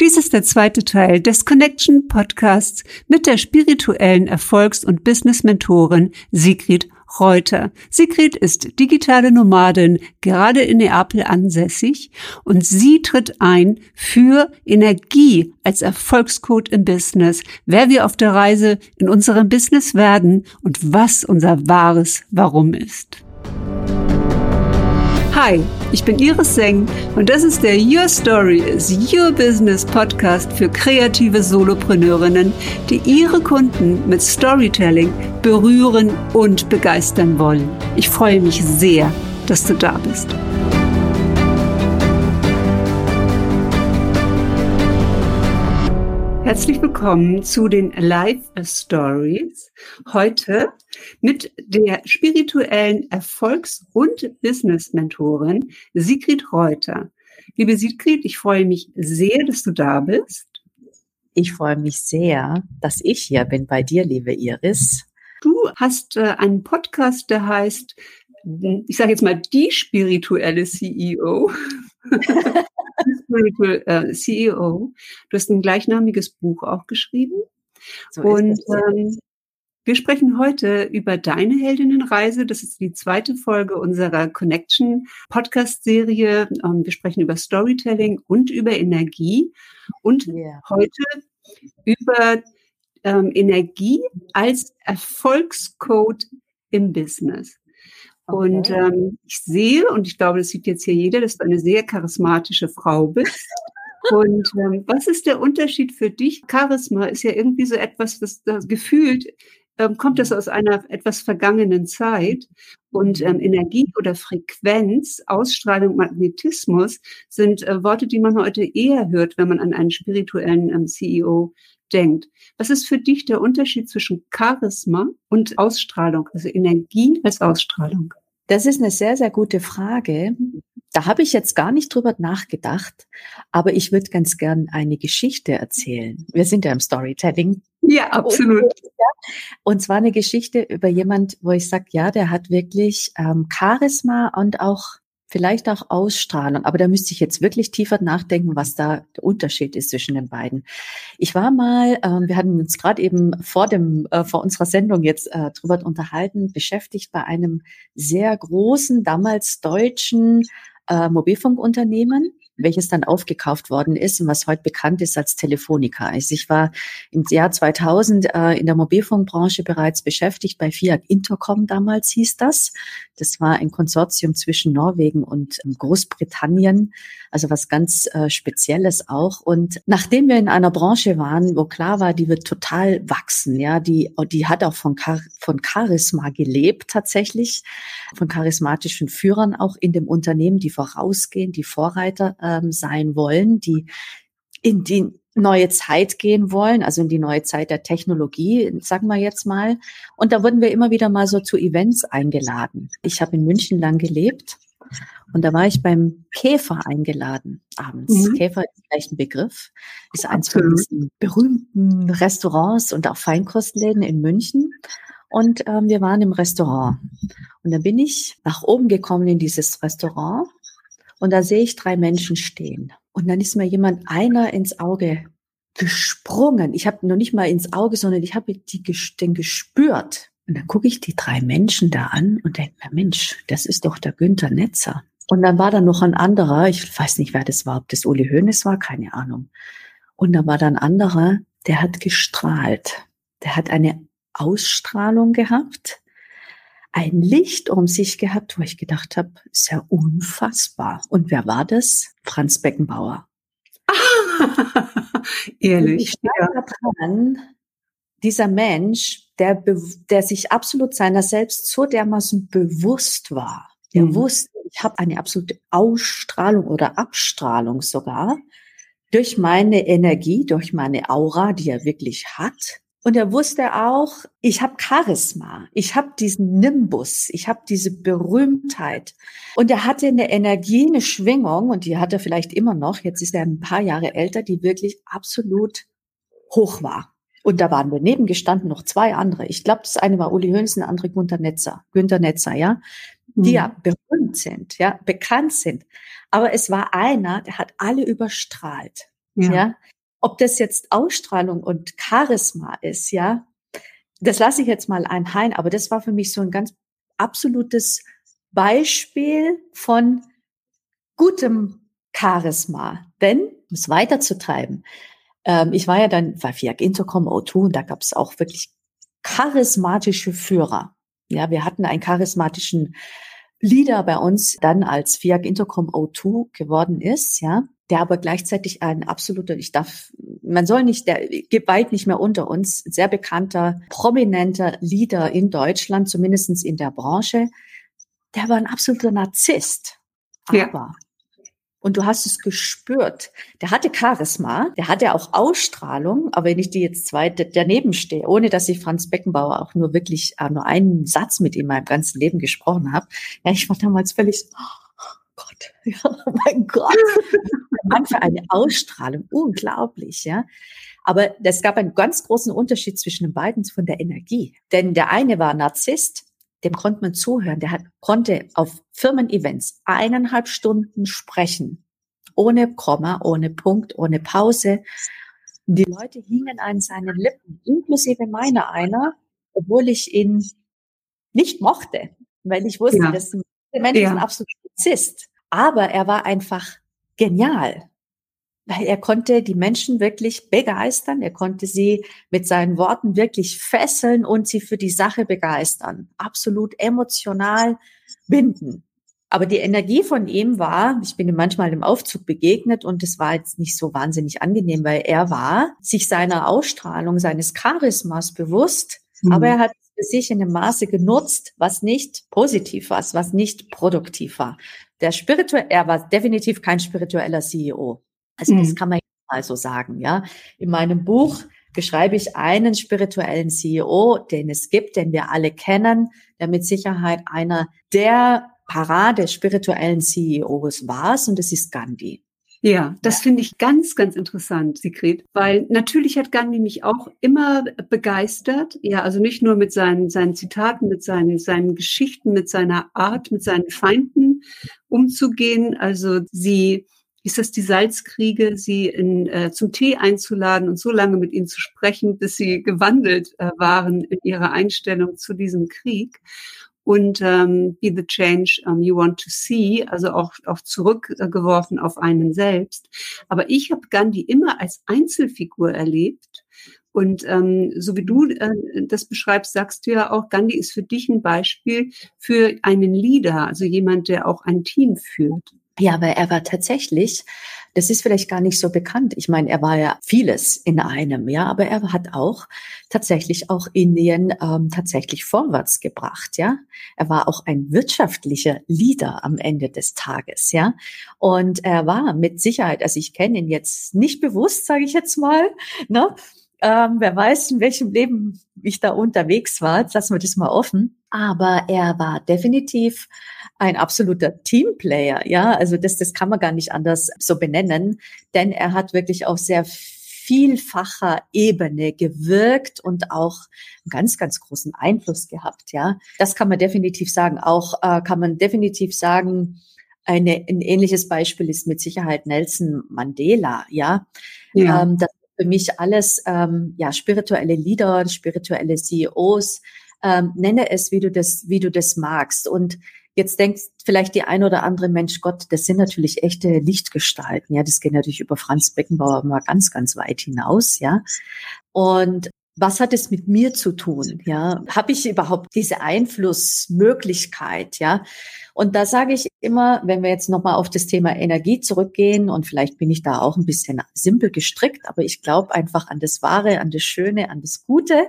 Dies ist der zweite Teil des Connection Podcasts mit der spirituellen Erfolgs- und Business-Mentorin Sigrid Reuter. Sigrid ist digitale Nomadin, gerade in Neapel ansässig und sie tritt ein für Energie als Erfolgscode im Business, wer wir auf der Reise in unserem Business werden und was unser wahres Warum ist. Hi, ich bin Iris Seng und das ist der Your Story is Your Business Podcast für kreative Solopreneurinnen, die ihre Kunden mit Storytelling berühren und begeistern wollen. Ich freue mich sehr, dass du da bist. Herzlich willkommen zu den Live Stories. Heute mit der spirituellen Erfolgs- und Business-Mentorin Sigrid Reuter. Liebe Sigrid, ich freue mich sehr, dass du da bist. Ich freue mich sehr, dass ich hier bin bei dir, liebe Iris. Du hast äh, einen Podcast, der heißt, ich sage jetzt mal, die spirituelle CEO. Spiritual äh, CEO. Du hast ein gleichnamiges Buch auch geschrieben. So und ähm, wir sprechen heute über deine Heldinnenreise. Das ist die zweite Folge unserer Connection Podcast-Serie. Ähm, wir sprechen über Storytelling und über Energie und yeah. heute über ähm, Energie als Erfolgscode im Business. Okay. Und ähm, ich sehe, und ich glaube, das sieht jetzt hier jeder, dass du eine sehr charismatische Frau bist. Und ähm, was ist der Unterschied für dich? Charisma ist ja irgendwie so etwas, das, das gefühlt ähm, kommt das aus einer etwas vergangenen Zeit. Und ähm, Energie oder Frequenz, Ausstrahlung, Magnetismus sind äh, Worte, die man heute eher hört, wenn man an einen spirituellen ähm, CEO denkt. Was ist für dich der Unterschied zwischen Charisma und Ausstrahlung, also Energie als Ausstrahlung? Das ist eine sehr, sehr gute Frage. Da habe ich jetzt gar nicht drüber nachgedacht, aber ich würde ganz gern eine Geschichte erzählen. Wir sind ja im Storytelling. Ja, absolut. Und zwar eine Geschichte über jemand, wo ich sage, ja, der hat wirklich ähm, Charisma und auch vielleicht auch Ausstrahlung. Aber da müsste ich jetzt wirklich tiefer nachdenken, was da der Unterschied ist zwischen den beiden. Ich war mal, ähm, wir hatten uns gerade eben vor dem äh, vor unserer Sendung jetzt äh, drüber unterhalten, beschäftigt bei einem sehr großen damals deutschen äh, Mobilfunkunternehmen welches dann aufgekauft worden ist und was heute bekannt ist als Telefonica. Also ich war im Jahr 2000 äh, in der Mobilfunkbranche bereits beschäftigt bei Fiat Intercom damals hieß das. Das war ein Konsortium zwischen Norwegen und ähm, Großbritannien, also was ganz äh, Spezielles auch. Und nachdem wir in einer Branche waren, wo klar war, die wird total wachsen, ja, die, die hat auch von, Char von Charisma gelebt tatsächlich, von charismatischen Führern auch in dem Unternehmen, die vorausgehen, die Vorreiter äh, ähm, sein wollen, die in die neue Zeit gehen wollen, also in die neue Zeit der Technologie, sagen wir jetzt mal. Und da wurden wir immer wieder mal so zu Events eingeladen. Ich habe in München lang gelebt und da war ich beim Käfer eingeladen abends. Mhm. Käfer ist vielleicht ein Begriff, ist eins von diesen berühmten Restaurants und auch Feinkostläden in München. Und ähm, wir waren im Restaurant. Und da bin ich nach oben gekommen in dieses Restaurant und da sehe ich drei Menschen stehen. Und dann ist mir jemand einer ins Auge gesprungen. Ich habe noch nicht mal ins Auge, sondern ich habe die, den gespürt. Und dann gucke ich die drei Menschen da an und denke mir, Mensch, das ist doch der Günther Netzer. Und dann war da noch ein anderer, ich weiß nicht, wer das war, ob das Uli Hoeneß war, keine Ahnung. Und da war dann ein anderer, der hat gestrahlt. Der hat eine Ausstrahlung gehabt ein Licht um sich gehabt, wo ich gedacht habe, ist ja unfassbar. Und wer war das? Franz Beckenbauer. Ehrlich. ja. dran, dieser Mensch, der, der sich absolut seiner selbst so dermaßen bewusst war, der mhm. wusste, ich habe eine absolute Ausstrahlung oder Abstrahlung sogar durch meine Energie, durch meine Aura, die er wirklich hat. Und er wusste auch, ich habe Charisma, ich habe diesen Nimbus, ich habe diese Berühmtheit. Und er hatte eine Energie, eine Schwingung, und die hat er vielleicht immer noch, jetzt ist er ein paar Jahre älter, die wirklich absolut hoch war. Und da waren daneben gestanden noch zwei andere. Ich glaube, das eine war Uli Hoeneß, der andere Günther Netzer, Günther Netzer, ja, die mhm. ja berühmt sind, ja, bekannt sind. Aber es war einer, der hat alle überstrahlt. Ja. ja. Ob das jetzt Ausstrahlung und Charisma ist, ja, das lasse ich jetzt mal einheim, aber das war für mich so ein ganz absolutes Beispiel von gutem Charisma. Denn, um es weiterzutreiben, ähm, ich war ja dann bei FIAC Intercom O2 und da gab es auch wirklich charismatische Führer. Ja, wir hatten einen charismatischen Leader bei uns dann als FIAC Intercom O2 geworden ist, ja, der aber gleichzeitig ein absoluter, ich darf, man soll nicht, der geht weit nicht mehr unter uns, sehr bekannter, prominenter Leader in Deutschland, zumindestens in der Branche, der war ein absoluter Narzisst. Aber ja. Und du hast es gespürt. Der hatte Charisma, der hatte auch Ausstrahlung, aber wenn ich die jetzt zwei daneben stehe, ohne dass ich Franz Beckenbauer auch nur wirklich äh, nur einen Satz mit ihm meinem ganzen Leben gesprochen habe, ja, ich war damals völlig so, oh Ja, oh mein Gott. Mann für eine Ausstrahlung, unglaublich, ja. Aber es gab einen ganz großen Unterschied zwischen den beiden von der Energie. Denn der eine war Narzisst, dem konnte man zuhören. Der hat, konnte auf Firmen-Events eineinhalb Stunden sprechen. Ohne Komma, ohne Punkt, ohne Pause. Die Leute hingen an seinen Lippen, inklusive meiner einer, obwohl ich ihn nicht mochte, weil ich wusste, ja. dass der Mensch ja. ist ein absoluter Narzisst. Aber er war einfach genial weil er konnte die Menschen wirklich begeistern, er konnte sie mit seinen Worten wirklich fesseln und sie für die Sache begeistern, absolut emotional binden. Aber die Energie von ihm war, ich bin ihm manchmal im Aufzug begegnet und es war jetzt nicht so wahnsinnig angenehm, weil er war sich seiner Ausstrahlung, seines Charismas bewusst, mhm. aber er hat für sich in einem Maße genutzt, was nicht positiv war, was nicht produktiv war. Der spirituelle, er war definitiv kein spiritueller CEO. Also das mhm. kann man mal so sagen, ja. In meinem Buch beschreibe ich einen spirituellen CEO, den es gibt, den wir alle kennen, der mit Sicherheit einer der Parade spirituellen CEOs war, und das ist Gandhi. Ja, das finde ich ganz, ganz interessant, Sigrid, weil natürlich hat Gandhi mich auch immer begeistert. Ja, also nicht nur mit seinen, seinen Zitaten, mit seinen, seinen Geschichten, mit seiner Art, mit seinen Feinden umzugehen. Also sie ist das die Salzkriege, sie in, äh, zum Tee einzuladen und so lange mit ihnen zu sprechen, bis sie gewandelt äh, waren in ihrer Einstellung zu diesem Krieg. Und ähm, Be the Change um, You Want to See, also auch, auch zurückgeworfen auf einen selbst. Aber ich habe Gandhi immer als Einzelfigur erlebt. Und ähm, so wie du äh, das beschreibst, sagst du ja auch, Gandhi ist für dich ein Beispiel für einen Leader, also jemand, der auch ein Team führt. Ja, aber er war tatsächlich, das ist vielleicht gar nicht so bekannt. Ich meine, er war ja vieles in einem, ja, aber er hat auch tatsächlich auch Indien ähm, tatsächlich vorwärts gebracht, ja. Er war auch ein wirtschaftlicher Leader am Ende des Tages, ja. Und er war mit Sicherheit, also ich kenne ihn jetzt nicht bewusst, sage ich jetzt mal, ne? Ähm, wer weiß, in welchem Leben ich da unterwegs war. Jetzt lassen wir das mal offen. Aber er war definitiv ein absoluter Teamplayer. Ja, also das, das kann man gar nicht anders so benennen, denn er hat wirklich auf sehr vielfacher Ebene gewirkt und auch einen ganz, ganz großen Einfluss gehabt. Ja, das kann man definitiv sagen. Auch äh, kann man definitiv sagen, eine, ein ähnliches Beispiel ist mit Sicherheit Nelson Mandela. Ja, ja. Ähm, das für mich alles ähm, ja spirituelle Leader, spirituelle CEOs. Ähm, nenne es, wie du das, wie du das magst. Und jetzt denkst vielleicht die ein oder andere Mensch, Gott, das sind natürlich echte Lichtgestalten. Ja, das geht natürlich über Franz Beckenbauer mal ganz, ganz weit hinaus. Ja, und was hat es mit mir zu tun? Ja, habe ich überhaupt diese Einflussmöglichkeit? Ja, und da sage ich immer, wenn wir jetzt nochmal auf das Thema Energie zurückgehen und vielleicht bin ich da auch ein bisschen simpel gestrickt, aber ich glaube einfach an das Wahre, an das Schöne, an das Gute.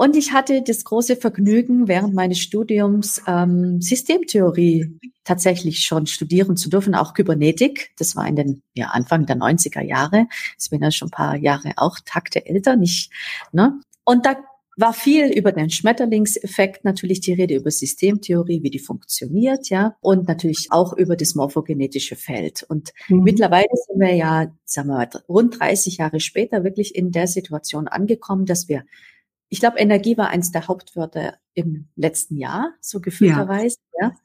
Und ich hatte das große Vergnügen, während meines Studiums ähm, Systemtheorie tatsächlich schon studieren zu dürfen, auch Kybernetik. Das war in den ja, Anfang der 90er Jahre. Ich bin ja schon ein paar Jahre auch Takte älter, nicht. Ne? Und da war viel über den Schmetterlingseffekt natürlich die Rede, über Systemtheorie, wie die funktioniert, ja, und natürlich auch über das morphogenetische Feld. Und mhm. mittlerweile sind wir ja, sagen wir mal, rund 30 Jahre später wirklich in der Situation angekommen, dass wir ich glaube, Energie war eins der Hauptwörter im letzten Jahr, so gefühlterweise, ja. ja.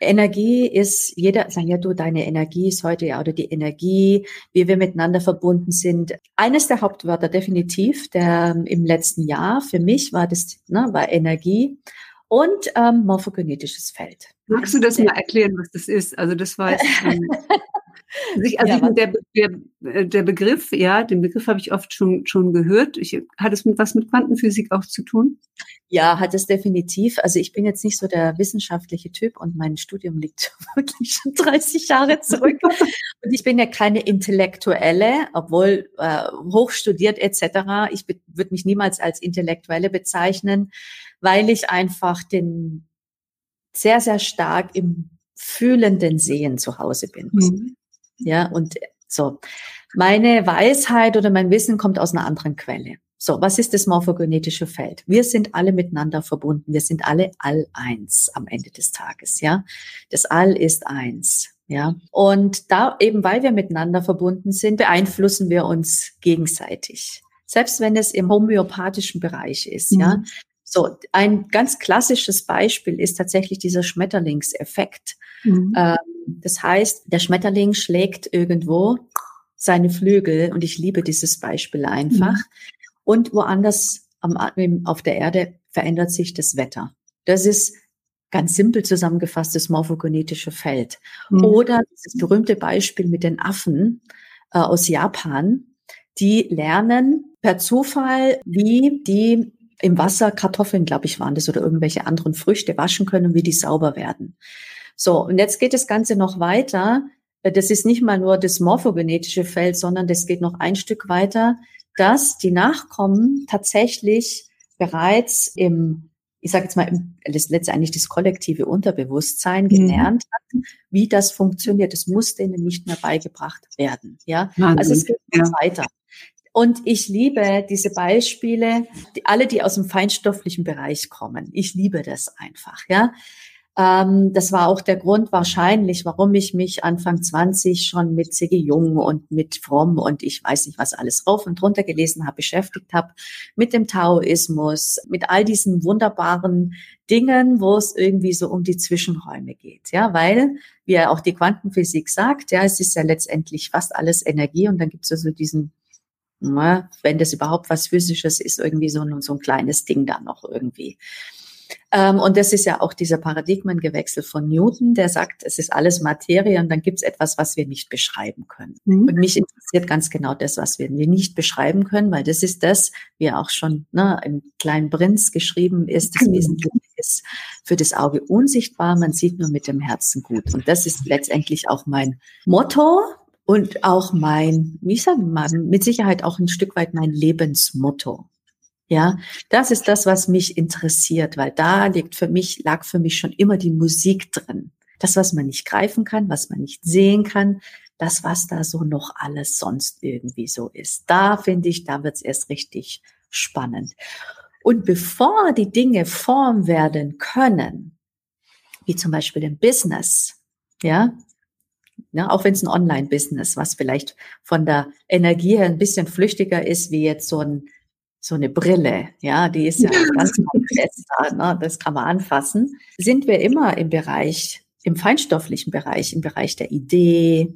Energie ist, jeder sagt ja, du, deine Energie ist heute ja, oder die Energie, wie wir miteinander verbunden sind. Eines der Hauptwörter definitiv, der im letzten Jahr für mich war das, ne, war Energie und ähm, morphogenetisches Feld. Magst du das mal erklären, was das ist? Also das war jetzt, ähm, also ja, der, der, der, Begriff, ja, den Begriff habe ich oft schon, schon gehört. Ich, hat es mit was mit Quantenphysik auch zu tun? Ja, hat es definitiv. Also ich bin jetzt nicht so der wissenschaftliche Typ und mein Studium liegt wirklich schon 30 Jahre zurück. und ich bin ja keine Intellektuelle, obwohl äh, hochstudiert etc. Ich würde mich niemals als Intellektuelle bezeichnen, weil ich einfach den sehr, sehr stark im fühlenden Sehen zu Hause bin. Mhm. Ja, und so. Meine Weisheit oder mein Wissen kommt aus einer anderen Quelle. So, was ist das morphogenetische Feld? Wir sind alle miteinander verbunden. Wir sind alle all eins am Ende des Tages, ja. Das All ist eins, ja. Und da eben, weil wir miteinander verbunden sind, beeinflussen wir uns gegenseitig. Selbst wenn es im homöopathischen Bereich ist, mhm. ja. So, ein ganz klassisches Beispiel ist tatsächlich dieser Schmetterlingseffekt. Mhm. Ähm, das heißt, der Schmetterling schlägt irgendwo seine Flügel und ich liebe dieses Beispiel einfach. Mhm. Und woanders am, auf der Erde verändert sich das Wetter. Das ist ganz simpel zusammengefasst das morphogenetische Feld. Mhm. Oder das berühmte Beispiel mit den Affen äh, aus Japan, die lernen per Zufall, wie die im Wasser Kartoffeln, glaube ich, waren das oder irgendwelche anderen Früchte waschen können, wie die sauber werden. So, und jetzt geht das Ganze noch weiter. Das ist nicht mal nur das morphogenetische Feld, sondern das geht noch ein Stück weiter, dass die Nachkommen tatsächlich bereits im, ich sage jetzt mal, im, das letztendlich das kollektive Unterbewusstsein mhm. gelernt hatten, wie das funktioniert. Es muss denen nicht mehr beigebracht werden. Ja, Wahnsinn. also es geht ja. weiter. Und ich liebe diese Beispiele, die, alle, die aus dem feinstofflichen Bereich kommen. Ich liebe das einfach, ja. Ähm, das war auch der Grund wahrscheinlich, warum ich mich Anfang 20 schon mit C.G. Jung und mit Fromm und ich weiß nicht was alles rauf und runter gelesen habe, beschäftigt habe, mit dem Taoismus, mit all diesen wunderbaren Dingen, wo es irgendwie so um die Zwischenräume geht. Ja, weil, wie ja auch die Quantenphysik sagt, ja, es ist ja letztendlich fast alles Energie und dann gibt es also diesen na, wenn das überhaupt was Physisches ist, irgendwie so, so ein kleines Ding da noch irgendwie. Ähm, und das ist ja auch dieser Paradigmengewechsel von Newton, der sagt, es ist alles Materie und dann gibt es etwas, was wir nicht beschreiben können. Mhm. Und mich interessiert ganz genau das, was wir nicht beschreiben können, weil das ist das, wie auch schon ne, im kleinen Prinz geschrieben ist, das. Wesentliche ist für das Auge unsichtbar, man sieht nur mit dem Herzen gut. Und das ist letztendlich auch mein Motto, und auch mein, wie ich sage mal, mit Sicherheit auch ein Stück weit mein Lebensmotto. Ja, das ist das, was mich interessiert, weil da liegt für mich, lag für mich schon immer die Musik drin. Das, was man nicht greifen kann, was man nicht sehen kann, das, was da so noch alles sonst irgendwie so ist. Da finde ich, da wird es erst richtig spannend. Und bevor die Dinge Form werden können, wie zum Beispiel im Business, ja, Ne? Auch wenn es ein Online-Business, was vielleicht von der Energie her ein bisschen flüchtiger ist, wie jetzt so ein so eine Brille, ja, die ist ja ganz fester, ne? das kann man anfassen. Sind wir immer im Bereich, im feinstofflichen Bereich, im Bereich der Idee,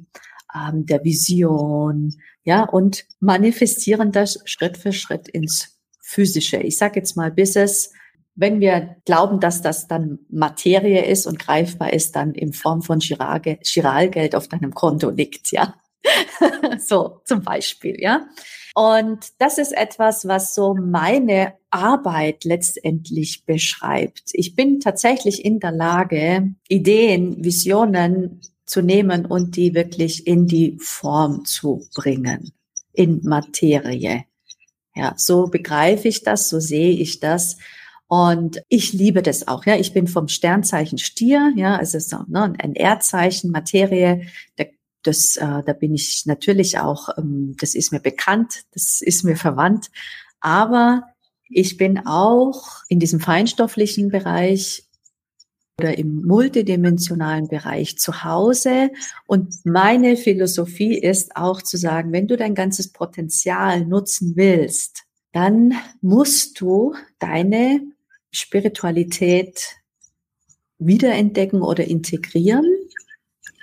ähm, der Vision, ja, und manifestieren das Schritt für Schritt ins Physische. Ich sage jetzt mal, bis es wenn wir glauben, dass das dann Materie ist und greifbar ist, dann in Form von Chiralgeld auf deinem Konto liegt, ja. so zum Beispiel, ja. Und das ist etwas, was so meine Arbeit letztendlich beschreibt. Ich bin tatsächlich in der Lage, Ideen, Visionen zu nehmen und die wirklich in die Form zu bringen, in Materie. Ja, so begreife ich das, so sehe ich das. Und ich liebe das auch. Ja, ich bin vom Sternzeichen Stier. Ja, also so, ne, ein Erdzeichen, Materie. Da, das, äh, da bin ich natürlich auch. Ähm, das ist mir bekannt. Das ist mir verwandt. Aber ich bin auch in diesem feinstofflichen Bereich oder im multidimensionalen Bereich zu Hause. Und meine Philosophie ist auch zu sagen, wenn du dein ganzes Potenzial nutzen willst, dann musst du deine Spiritualität wiederentdecken oder integrieren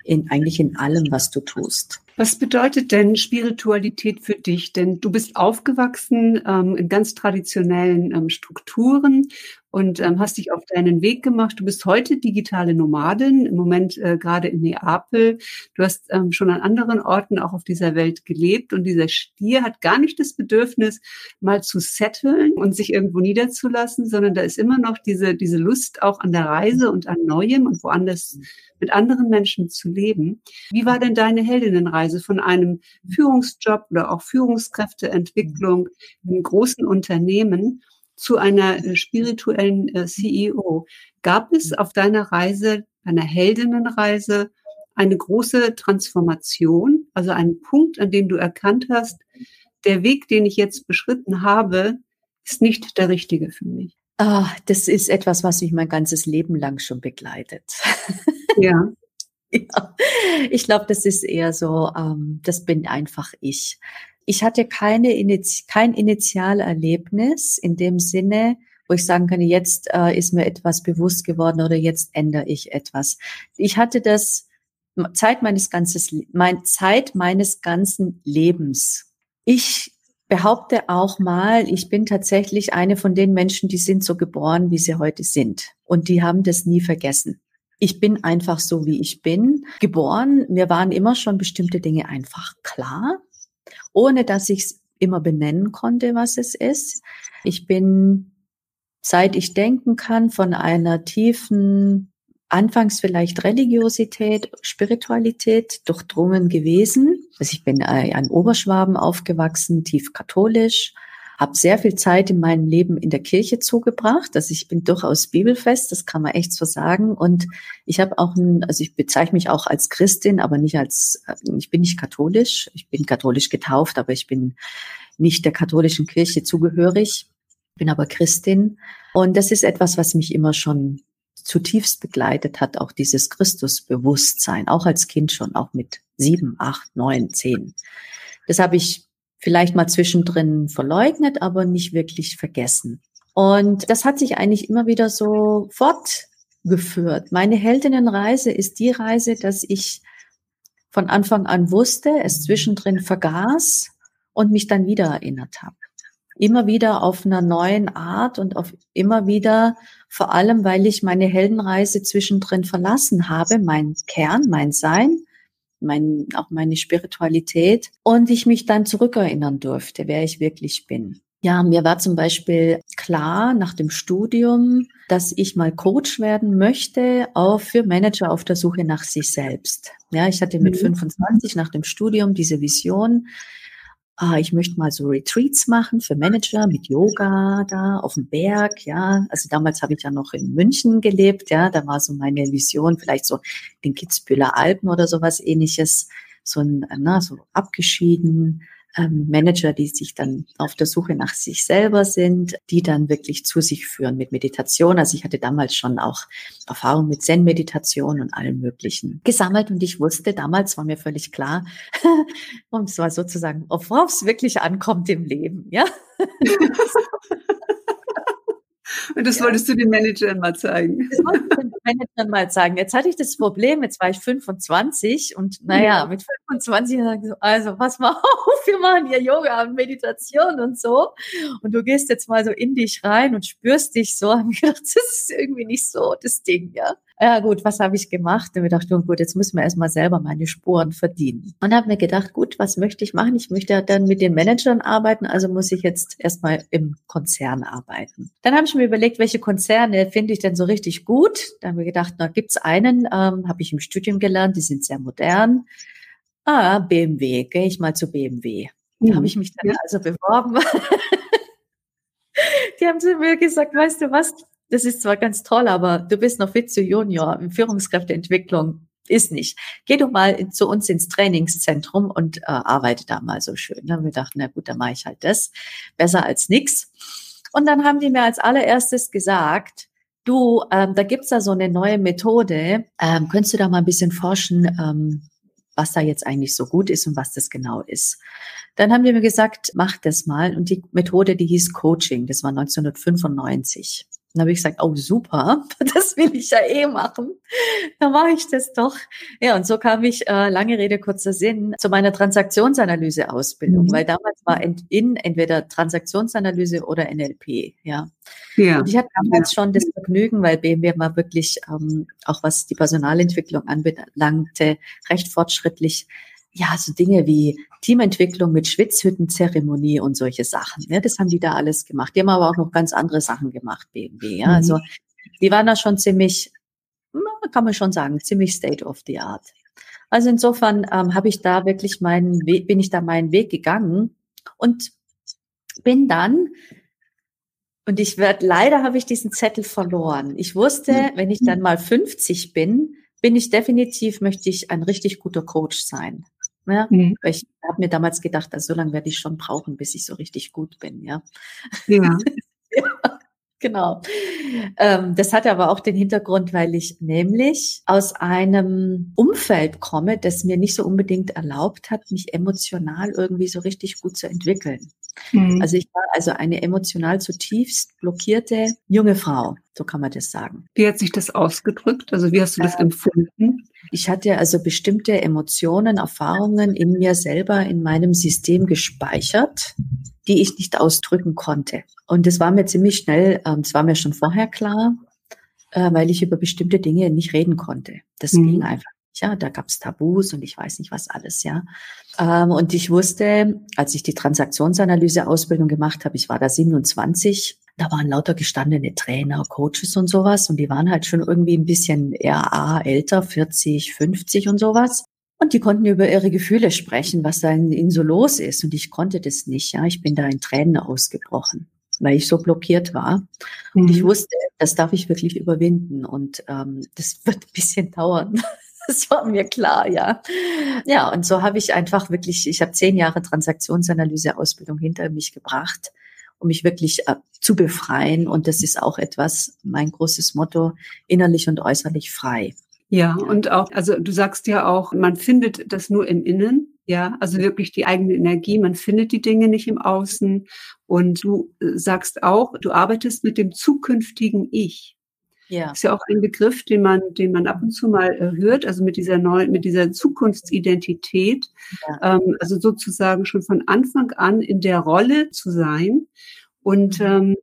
in eigentlich in allem, was du tust. Was bedeutet denn Spiritualität für dich? Denn du bist aufgewachsen ähm, in ganz traditionellen ähm, Strukturen und ähm, hast dich auf deinen Weg gemacht. Du bist heute digitale Nomadin, im Moment äh, gerade in Neapel. Du hast ähm, schon an anderen Orten auch auf dieser Welt gelebt und dieser Stier hat gar nicht das Bedürfnis, mal zu setteln und sich irgendwo niederzulassen, sondern da ist immer noch diese, diese Lust auch an der Reise und an Neuem und woanders mit anderen Menschen zu leben. Wie war denn deine Heldinnenreise von einem Führungsjob oder auch Führungskräfteentwicklung in großen Unternehmen zu einer äh, spirituellen äh, CEO? Gab es auf deiner Reise, einer Heldinnenreise, eine große Transformation, also einen Punkt, an dem du erkannt hast, der Weg, den ich jetzt beschritten habe, ist nicht der richtige für mich? Ah, das ist etwas, was mich mein ganzes Leben lang schon begleitet. Ja. ja. Ich glaube, das ist eher so, ähm, das bin einfach ich. Ich hatte keine Initi kein Initialerlebnis in dem Sinne, wo ich sagen kann, jetzt äh, ist mir etwas bewusst geworden oder jetzt ändere ich etwas. Ich hatte das Zeit meines ganzes, mein Zeit meines ganzen Lebens. Ich behaupte auch mal, ich bin tatsächlich eine von den Menschen, die sind so geboren, wie sie heute sind. Und die haben das nie vergessen. Ich bin einfach so, wie ich bin, geboren. Mir waren immer schon bestimmte Dinge einfach klar, ohne dass ich es immer benennen konnte, was es ist. Ich bin, seit ich denken kann, von einer tiefen anfangs vielleicht Religiosität, Spiritualität durchdrungen gewesen. Also ich bin äh, an Oberschwaben aufgewachsen, tief katholisch, habe sehr viel Zeit in meinem Leben in der Kirche zugebracht. Also ich bin durchaus bibelfest, das kann man echt so sagen. Und ich habe auch ein, also ich bezeichne mich auch als Christin, aber nicht als, äh, ich bin nicht katholisch. Ich bin katholisch getauft, aber ich bin nicht der katholischen Kirche zugehörig. Bin aber Christin. Und das ist etwas, was mich immer schon zutiefst begleitet hat, auch dieses Christusbewusstsein, auch als Kind schon, auch mit sieben, acht, neun, zehn. Das habe ich vielleicht mal zwischendrin verleugnet, aber nicht wirklich vergessen. Und das hat sich eigentlich immer wieder so fortgeführt. Meine Heldinnenreise ist die Reise, dass ich von Anfang an wusste, es zwischendrin vergaß und mich dann wieder erinnert habe immer wieder auf einer neuen Art und auf immer wieder, vor allem, weil ich meine Heldenreise zwischendrin verlassen habe, mein Kern, mein Sein, mein, auch meine Spiritualität und ich mich dann zurückerinnern durfte, wer ich wirklich bin. Ja, mir war zum Beispiel klar nach dem Studium, dass ich mal Coach werden möchte, auch für Manager auf der Suche nach sich selbst. Ja, ich hatte mit mhm. 25 nach dem Studium diese Vision, ah, ich möchte mal so Retreats machen für Manager mit Yoga da auf dem Berg, ja. Also damals habe ich ja noch in München gelebt, ja. Da war so meine Vision, vielleicht so den Kitzbühler Alpen oder sowas ähnliches, so ein, na, so abgeschieden, ähm, Manager, die sich dann auf der Suche nach sich selber sind, die dann wirklich zu sich führen mit Meditation. Also ich hatte damals schon auch Erfahrung mit Zen-Meditation und allem Möglichen gesammelt und ich wusste, damals war mir völlig klar, und zwar sozusagen, worauf es wirklich ankommt im Leben, ja. Und das ja. wolltest du den Managern mal zeigen. Das wollte ich den Managern mal zeigen. Jetzt hatte ich das Problem, jetzt war ich 25 und naja, mit 25 sage ich so, also pass mal auf, wir machen hier Yoga und Meditation und so. Und du gehst jetzt mal so in dich rein und spürst dich so. Und ich gedacht, das ist irgendwie nicht so das Ding, ja ja gut, was habe ich gemacht? Und wir dachten, gut, jetzt müssen wir erstmal selber meine Spuren verdienen. Und habe mir gedacht, gut, was möchte ich machen? Ich möchte dann mit den Managern arbeiten, also muss ich jetzt erstmal im Konzern arbeiten. Dann habe ich mir überlegt, welche Konzerne finde ich denn so richtig gut? Da haben wir gedacht, na, gibt's einen, ähm, habe ich im Studium gelernt, die sind sehr modern. Ah, BMW, gehe ich mal zu BMW. Da habe ich mich dann also beworben. die haben zu mir gesagt, weißt du was, das ist zwar ganz toll, aber du bist noch fit zu Junior Führungskräfteentwicklung. Ist nicht. Geh doch mal zu uns ins Trainingszentrum und äh, arbeite da mal so schön. Dann haben wir gedacht, na gut, dann mache ich halt das. Besser als nix. Und dann haben die mir als allererstes gesagt, du, ähm, da gibt's da so eine neue Methode. Ähm, könntest du da mal ein bisschen forschen, ähm, was da jetzt eigentlich so gut ist und was das genau ist? Dann haben die mir gesagt, mach das mal. Und die Methode, die hieß Coaching. Das war 1995. Dann habe ich gesagt, oh super, das will ich ja eh machen. Dann mache ich das doch. Ja, und so kam ich, äh, lange Rede, kurzer Sinn, zu meiner Transaktionsanalyse-Ausbildung, mhm. weil damals war in, in, entweder Transaktionsanalyse oder NLP, ja. ja. Und ich hatte damals ja. schon das Vergnügen, weil BMW war wirklich, ähm, auch was die Personalentwicklung anbelangte, recht fortschrittlich ja, so Dinge wie Teamentwicklung mit Schwitzhüttenzeremonie und solche Sachen. Ja, das haben die da alles gemacht. Die haben aber auch noch ganz andere Sachen gemacht, BMW. Ja, also mhm. die waren da schon ziemlich, kann man schon sagen, ziemlich state of the art. Also insofern ähm, habe ich da wirklich meinen Weg, bin ich da meinen Weg gegangen und bin dann und ich werde, leider habe ich diesen Zettel verloren. Ich wusste, mhm. wenn ich dann mal 50 bin, bin ich definitiv, möchte ich ein richtig guter Coach sein. Ja, mhm. Ich habe mir damals gedacht, also so lange werde ich schon brauchen, bis ich so richtig gut bin. Ja. ja. genau. Ähm, das hat aber auch den Hintergrund, weil ich nämlich aus einem Umfeld komme, das mir nicht so unbedingt erlaubt hat, mich emotional irgendwie so richtig gut zu entwickeln. Mhm. Also ich war also eine emotional zutiefst blockierte junge Frau, so kann man das sagen. Wie hat sich das ausgedrückt? Also wie hast du das äh, empfunden? Ich hatte also bestimmte Emotionen, Erfahrungen in mir selber, in meinem System gespeichert, die ich nicht ausdrücken konnte. Und das war mir ziemlich schnell, ähm, es war mir schon vorher klar, äh, weil ich über bestimmte Dinge nicht reden konnte. Das mhm. ging einfach ja, da gab es Tabus und ich weiß nicht was alles, ja. Ähm, und ich wusste, als ich die Transaktionsanalyse-Ausbildung gemacht habe, ich war da 27, da waren lauter gestandene Trainer, Coaches und sowas und die waren halt schon irgendwie ein bisschen eher älter, 40, 50 und sowas. Und die konnten über ihre Gefühle sprechen, was da in ihnen so los ist. Und ich konnte das nicht, ja. Ich bin da in Tränen ausgebrochen weil ich so blockiert war. Und mhm. ich wusste, das darf ich wirklich überwinden und ähm, das wird ein bisschen dauern. Das war mir klar, ja. Ja, und so habe ich einfach wirklich, ich habe zehn Jahre Transaktionsanalyse-Ausbildung hinter mich gebracht, um mich wirklich äh, zu befreien. Und das ist auch etwas, mein großes Motto, innerlich und äußerlich frei. Ja, und auch, also du sagst ja auch, man findet das nur im Innen. Ja, also wirklich die eigene Energie. Man findet die Dinge nicht im Außen. Und du äh, sagst auch, du arbeitest mit dem zukünftigen Ich. Ja. Ist ja auch ein Begriff, den man, den man ab und zu mal äh, hört, also mit dieser neuen, mit dieser Zukunftsidentität, ja. ähm, also sozusagen schon von Anfang an in der Rolle zu sein. Und mhm. ähm,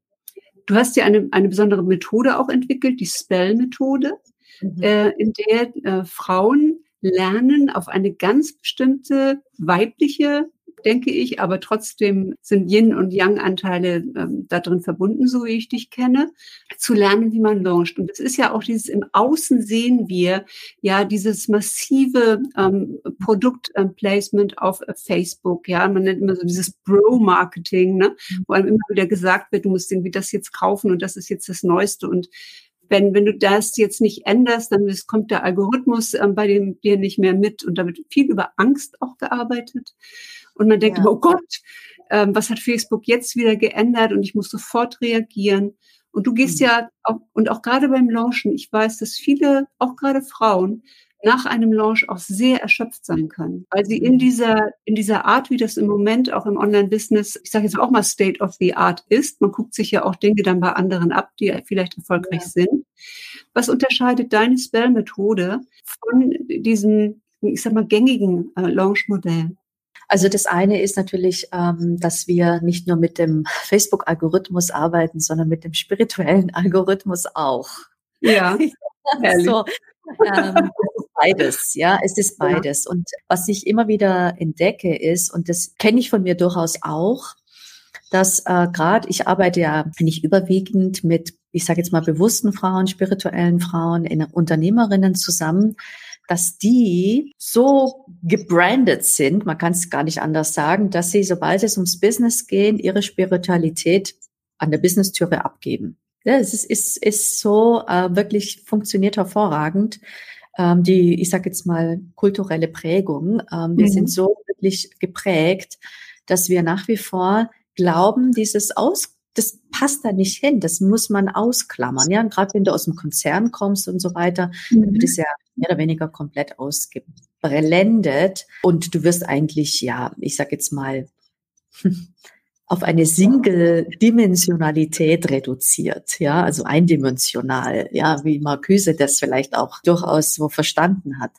du hast ja eine, eine besondere Methode auch entwickelt, die Spell-Methode mhm. äh, in der äh, Frauen lernen, auf eine ganz bestimmte weibliche denke ich, aber trotzdem sind Yin- und Yang-Anteile ähm, da drin verbunden, so wie ich dich kenne, zu lernen, wie man launcht. Und das ist ja auch dieses im Außen sehen wir ja dieses massive ähm, Produktplacement ähm, auf Facebook. Ja, man nennt immer so dieses Bro-Marketing, ne? wo einem immer wieder gesagt wird, du musst irgendwie das jetzt kaufen und das ist jetzt das Neueste und wenn, wenn du das jetzt nicht änderst, dann kommt der Algorithmus ähm, bei dem dir nicht mehr mit. Und da wird viel über Angst auch gearbeitet. Und man denkt, ja. oh Gott, ähm, was hat Facebook jetzt wieder geändert? Und ich muss sofort reagieren. Und du gehst mhm. ja auch, und auch gerade beim Launchen, ich weiß, dass viele, auch gerade Frauen, nach einem Launch auch sehr erschöpft sein können, weil sie in mhm. dieser, in dieser Art, wie das im Moment auch im Online-Business, ich sage jetzt auch mal State of the Art ist, man guckt sich ja auch Dinge dann bei anderen ab, die vielleicht erfolgreich ja. sind. Was unterscheidet deine Spell-Methode von diesem, ich sag mal, gängigen äh, Launch-Modell? Also das eine ist natürlich, ähm, dass wir nicht nur mit dem Facebook-Algorithmus arbeiten, sondern mit dem spirituellen Algorithmus auch. Ja. so, ähm, beides, ja, es ist beides. Ja. Und was ich immer wieder entdecke ist, und das kenne ich von mir durchaus auch, dass äh, gerade ich arbeite ja nicht überwiegend mit, ich sage jetzt mal bewussten Frauen, spirituellen Frauen, in Unternehmerinnen zusammen, dass die so gebrandet sind, man kann es gar nicht anders sagen, dass sie, sobald es ums Business gehen, ihre Spiritualität an der Business-Türe abgeben. Ja, es ist, ist, ist so äh, wirklich funktioniert hervorragend. Ähm, die, ich sage jetzt mal, kulturelle Prägung. Ähm, wir mhm. sind so wirklich geprägt, dass wir nach wie vor glauben, dieses Aus das passt da nicht hin. Das muss man ausklammern. Ja, und gerade wenn du aus dem Konzern kommst und so weiter, mhm. wird es ja mehr oder weniger komplett ausgeblendet und du wirst eigentlich, ja, ich sag jetzt mal, auf eine Single-Dimensionalität reduziert, ja, also eindimensional, ja, wie Marcuse das vielleicht auch durchaus so verstanden hat.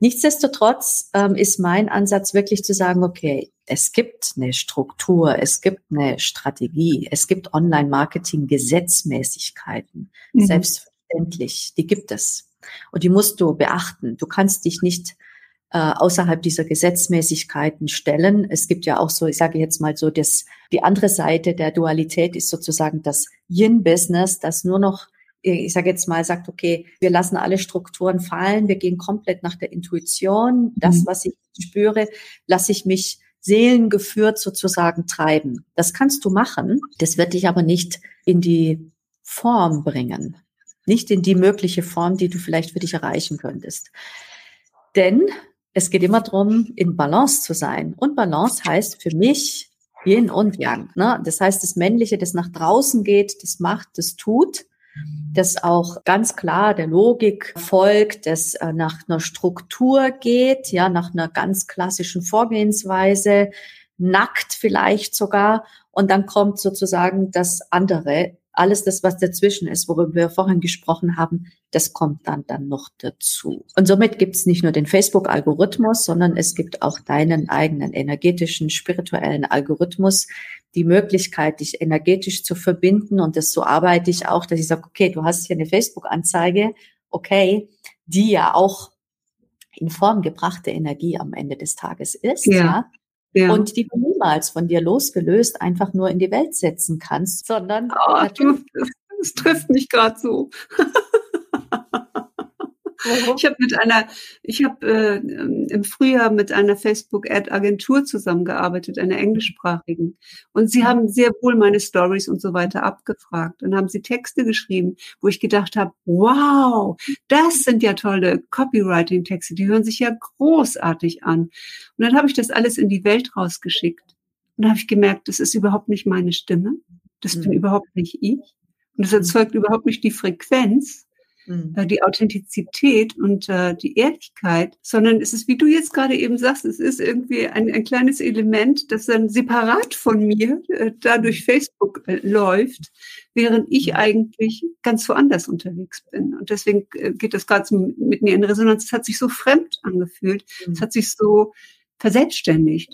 Nichtsdestotrotz ähm, ist mein Ansatz wirklich zu sagen, okay, es gibt eine Struktur, es gibt eine Strategie, es gibt Online-Marketing-Gesetzmäßigkeiten, mhm. selbstverständlich, die gibt es. Und die musst du beachten. Du kannst dich nicht äh, außerhalb dieser Gesetzmäßigkeiten stellen. Es gibt ja auch so, ich sage jetzt mal so, das, die andere Seite der Dualität ist sozusagen das Yin-Business, das nur noch, ich sage jetzt mal, sagt, okay, wir lassen alle Strukturen fallen, wir gehen komplett nach der Intuition. Das, mhm. was ich spüre, lasse ich mich seelengeführt sozusagen treiben. Das kannst du machen. Das wird dich aber nicht in die Form bringen. Nicht in die mögliche Form, die du vielleicht für dich erreichen könntest. Denn es geht immer darum, in Balance zu sein. Und Balance heißt für mich Yin und Yang. Ne? Das heißt, das Männliche, das nach draußen geht, das macht, das tut, das auch ganz klar der Logik folgt, das äh, nach einer Struktur geht, ja, nach einer ganz klassischen Vorgehensweise, nackt vielleicht sogar. Und dann kommt sozusagen das andere, alles das, was dazwischen ist, worüber wir vorhin gesprochen haben, das kommt dann, dann noch dazu. Und somit gibt es nicht nur den Facebook-Algorithmus, sondern es gibt auch deinen eigenen energetischen, spirituellen Algorithmus, die Möglichkeit, dich energetisch zu verbinden. Und das so arbeite ich auch, dass ich sage, okay, du hast hier eine Facebook-Anzeige, okay, die ja auch in Form gebrachte Energie am Ende des Tages ist. Ja. ja ja. und die du niemals von dir losgelöst einfach nur in die Welt setzen kannst, sondern oh, du, das trifft mich gerade so. Ich habe mit einer, ich habe äh, im Frühjahr mit einer Facebook-Ad-Agentur zusammengearbeitet, einer englischsprachigen. Und sie haben sehr wohl meine Stories und so weiter abgefragt. Und haben sie Texte geschrieben, wo ich gedacht habe, wow, das sind ja tolle Copywriting-Texte, die hören sich ja großartig an. Und dann habe ich das alles in die Welt rausgeschickt. Und da habe ich gemerkt, das ist überhaupt nicht meine Stimme. Das mhm. bin überhaupt nicht ich. Und das erzeugt überhaupt nicht die Frequenz, mhm. Äh, die Authentizität und äh, die Ehrlichkeit, sondern es ist, wie du jetzt gerade eben sagst, es ist irgendwie ein, ein kleines Element, das dann separat von mir äh, da durch Facebook äh, läuft, während ich mhm. eigentlich ganz woanders unterwegs bin. Und deswegen äh, geht das gerade so mit mir in Resonanz. Es hat sich so fremd angefühlt. Mhm. Es hat sich so verselbstständigt.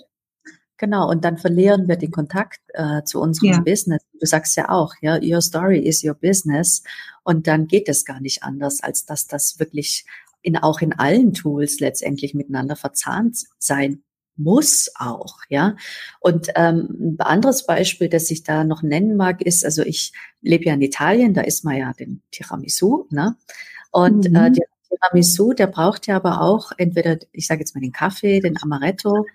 Genau, und dann verlieren wir den Kontakt äh, zu unserem ja. Business. Du sagst ja auch, ja, your story is your business. Und dann geht es gar nicht anders, als dass das wirklich in, auch in allen Tools letztendlich miteinander verzahnt sein muss auch, ja. Und ähm, ein anderes Beispiel, das ich da noch nennen mag, ist, also ich lebe ja in Italien, da ist man ja den Tiramisu, ne? Und äh, mhm. äh, der Tiramisu, der braucht ja aber auch entweder, ich sage jetzt mal den Kaffee, den Amaretto,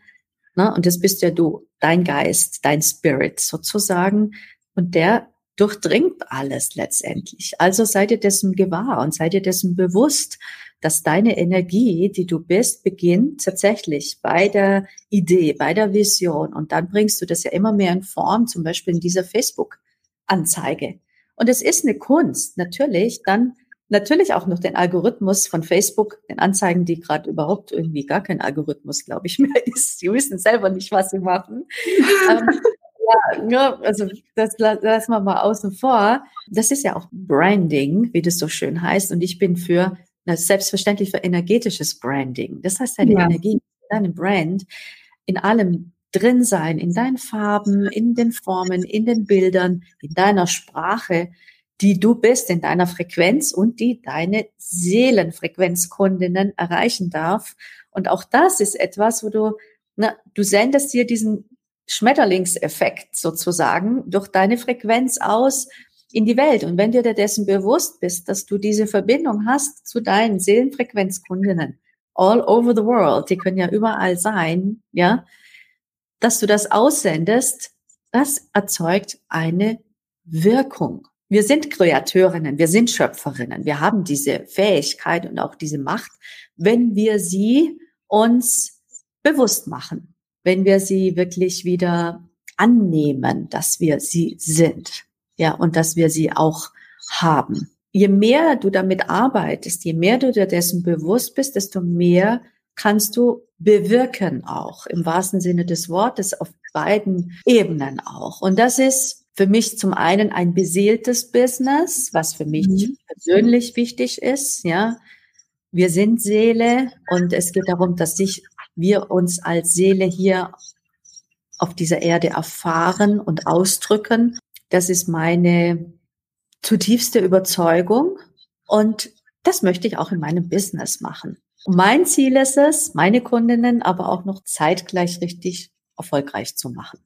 Ne? Und das bist ja du, dein Geist, dein Spirit sozusagen. Und der durchdringt alles letztendlich. Also seid ihr dessen gewahr und seid ihr dessen bewusst, dass deine Energie, die du bist, beginnt tatsächlich bei der Idee, bei der Vision. Und dann bringst du das ja immer mehr in Form, zum Beispiel in dieser Facebook-Anzeige. Und es ist eine Kunst, natürlich, dann natürlich auch noch den Algorithmus von Facebook, den Anzeigen, die gerade überhaupt irgendwie gar kein Algorithmus, glaube ich, mehr ist. Die wissen selber nicht, was sie machen. ähm, ja, ja, also das lassen wir mal außen vor. Das ist ja auch Branding, wie das so schön heißt. Und ich bin für, selbstverständlich für energetisches Branding. Das heißt, deine ja. Energie, deine Brand in allem drin sein, in deinen Farben, in den Formen, in den Bildern, in deiner Sprache die du bist in deiner Frequenz und die deine Seelenfrequenzkundinnen erreichen darf. Und auch das ist etwas, wo du, na, du sendest dir diesen Schmetterlingseffekt sozusagen durch deine Frequenz aus in die Welt. Und wenn du dir dessen bewusst bist, dass du diese Verbindung hast zu deinen Seelenfrequenzkundinnen all over the world, die können ja überall sein, ja, dass du das aussendest, das erzeugt eine Wirkung. Wir sind Kreateurinnen, wir sind Schöpferinnen, wir haben diese Fähigkeit und auch diese Macht, wenn wir sie uns bewusst machen, wenn wir sie wirklich wieder annehmen, dass wir sie sind, ja, und dass wir sie auch haben. Je mehr du damit arbeitest, je mehr du dir dessen bewusst bist, desto mehr kannst du bewirken auch im wahrsten Sinne des Wortes auf beiden Ebenen auch. Und das ist für mich zum einen ein beseeltes Business, was für mich mhm. persönlich wichtig ist, ja. Wir sind Seele und es geht darum, dass sich wir uns als Seele hier auf dieser Erde erfahren und ausdrücken. Das ist meine zutiefste Überzeugung und das möchte ich auch in meinem Business machen. Und mein Ziel ist es, meine Kundinnen aber auch noch zeitgleich richtig erfolgreich zu machen.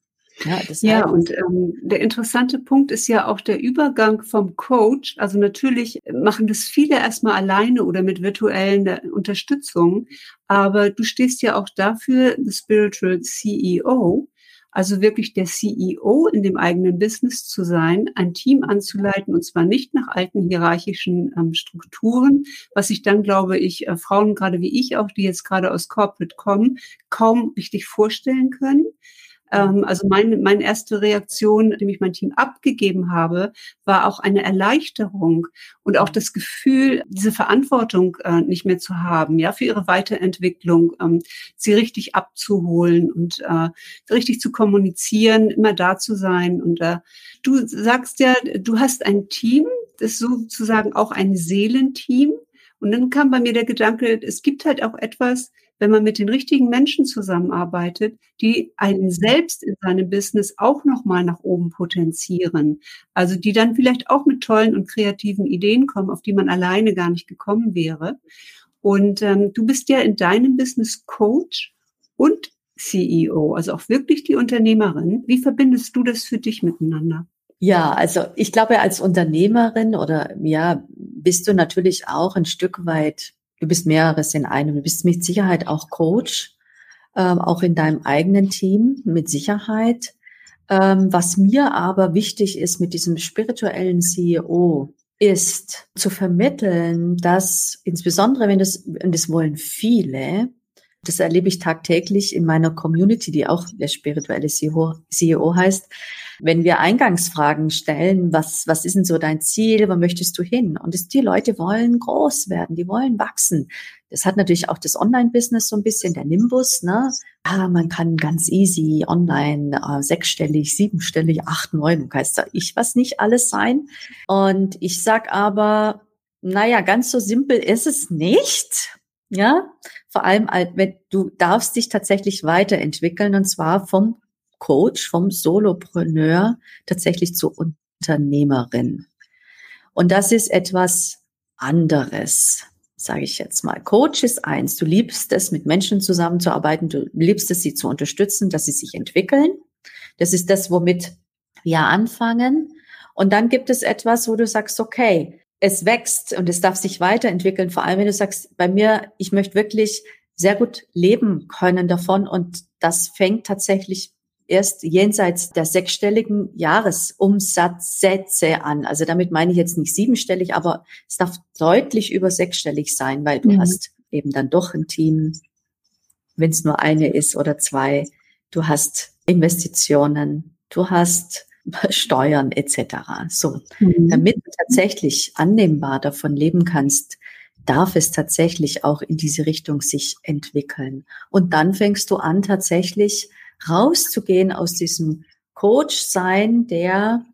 Ja, ja und ähm, der interessante Punkt ist ja auch der Übergang vom Coach. Also natürlich machen das viele erstmal alleine oder mit virtuellen äh, Unterstützung, aber du stehst ja auch dafür, the Spiritual CEO, also wirklich der CEO in dem eigenen Business zu sein, ein Team anzuleiten und zwar nicht nach alten hierarchischen ähm, Strukturen, was sich dann, glaube ich, äh, Frauen gerade wie ich auch, die jetzt gerade aus Corporate kommen, kaum richtig vorstellen können. Ähm, also meine, meine erste Reaktion, nachdem ich mein Team abgegeben habe, war auch eine Erleichterung und auch das Gefühl, diese Verantwortung äh, nicht mehr zu haben, ja, für ihre Weiterentwicklung, ähm, sie richtig abzuholen und äh, richtig zu kommunizieren, immer da zu sein. Und äh, du sagst ja, du hast ein Team, das ist sozusagen auch ein Seelenteam. Und dann kam bei mir der Gedanke, es gibt halt auch etwas, wenn man mit den richtigen Menschen zusammenarbeitet, die einen selbst in seinem Business auch nochmal nach oben potenzieren. Also die dann vielleicht auch mit tollen und kreativen Ideen kommen, auf die man alleine gar nicht gekommen wäre. Und ähm, du bist ja in deinem Business Coach und CEO, also auch wirklich die Unternehmerin. Wie verbindest du das für dich miteinander? Ja, also ich glaube, als Unternehmerin oder ja, bist du natürlich auch ein Stück weit Du bist mehreres in einem. Du bist mit Sicherheit auch Coach, ähm, auch in deinem eigenen Team, mit Sicherheit. Ähm, was mir aber wichtig ist mit diesem spirituellen CEO, ist zu vermitteln, dass insbesondere, wenn das, und das wollen viele, das erlebe ich tagtäglich in meiner Community, die auch der spirituelle CEO, CEO heißt, wenn wir Eingangsfragen stellen, was, was ist denn so dein Ziel, wo möchtest du hin? Und es, die Leute wollen groß werden, die wollen wachsen. Das hat natürlich auch das Online-Business so ein bisschen, der Nimbus, ne? Ah, man kann ganz easy online äh, sechsstellig, siebenstellig, acht, neun, weiß da ich was nicht alles sein. Und ich sag aber, naja, ganz so simpel ist es nicht. Ja, vor allem, wenn du darfst dich tatsächlich weiterentwickeln und zwar vom Coach, vom Solopreneur tatsächlich zur Unternehmerin. Und das ist etwas anderes, sage ich jetzt mal. Coach ist eins. Du liebst es, mit Menschen zusammenzuarbeiten. Du liebst es, sie zu unterstützen, dass sie sich entwickeln. Das ist das, womit wir anfangen. Und dann gibt es etwas, wo du sagst, okay, es wächst und es darf sich weiterentwickeln. Vor allem, wenn du sagst, bei mir, ich möchte wirklich sehr gut leben können davon. Und das fängt tatsächlich erst jenseits der sechsstelligen Jahresumsatzsätze an. Also damit meine ich jetzt nicht siebenstellig, aber es darf deutlich über sechsstellig sein, weil du mhm. hast eben dann doch ein Team, wenn es nur eine ist oder zwei. Du hast Investitionen, du hast Steuern etc. So, mhm. damit du tatsächlich annehmbar davon leben kannst, darf es tatsächlich auch in diese Richtung sich entwickeln. Und dann fängst du an, tatsächlich rauszugehen aus diesem Coach sein, der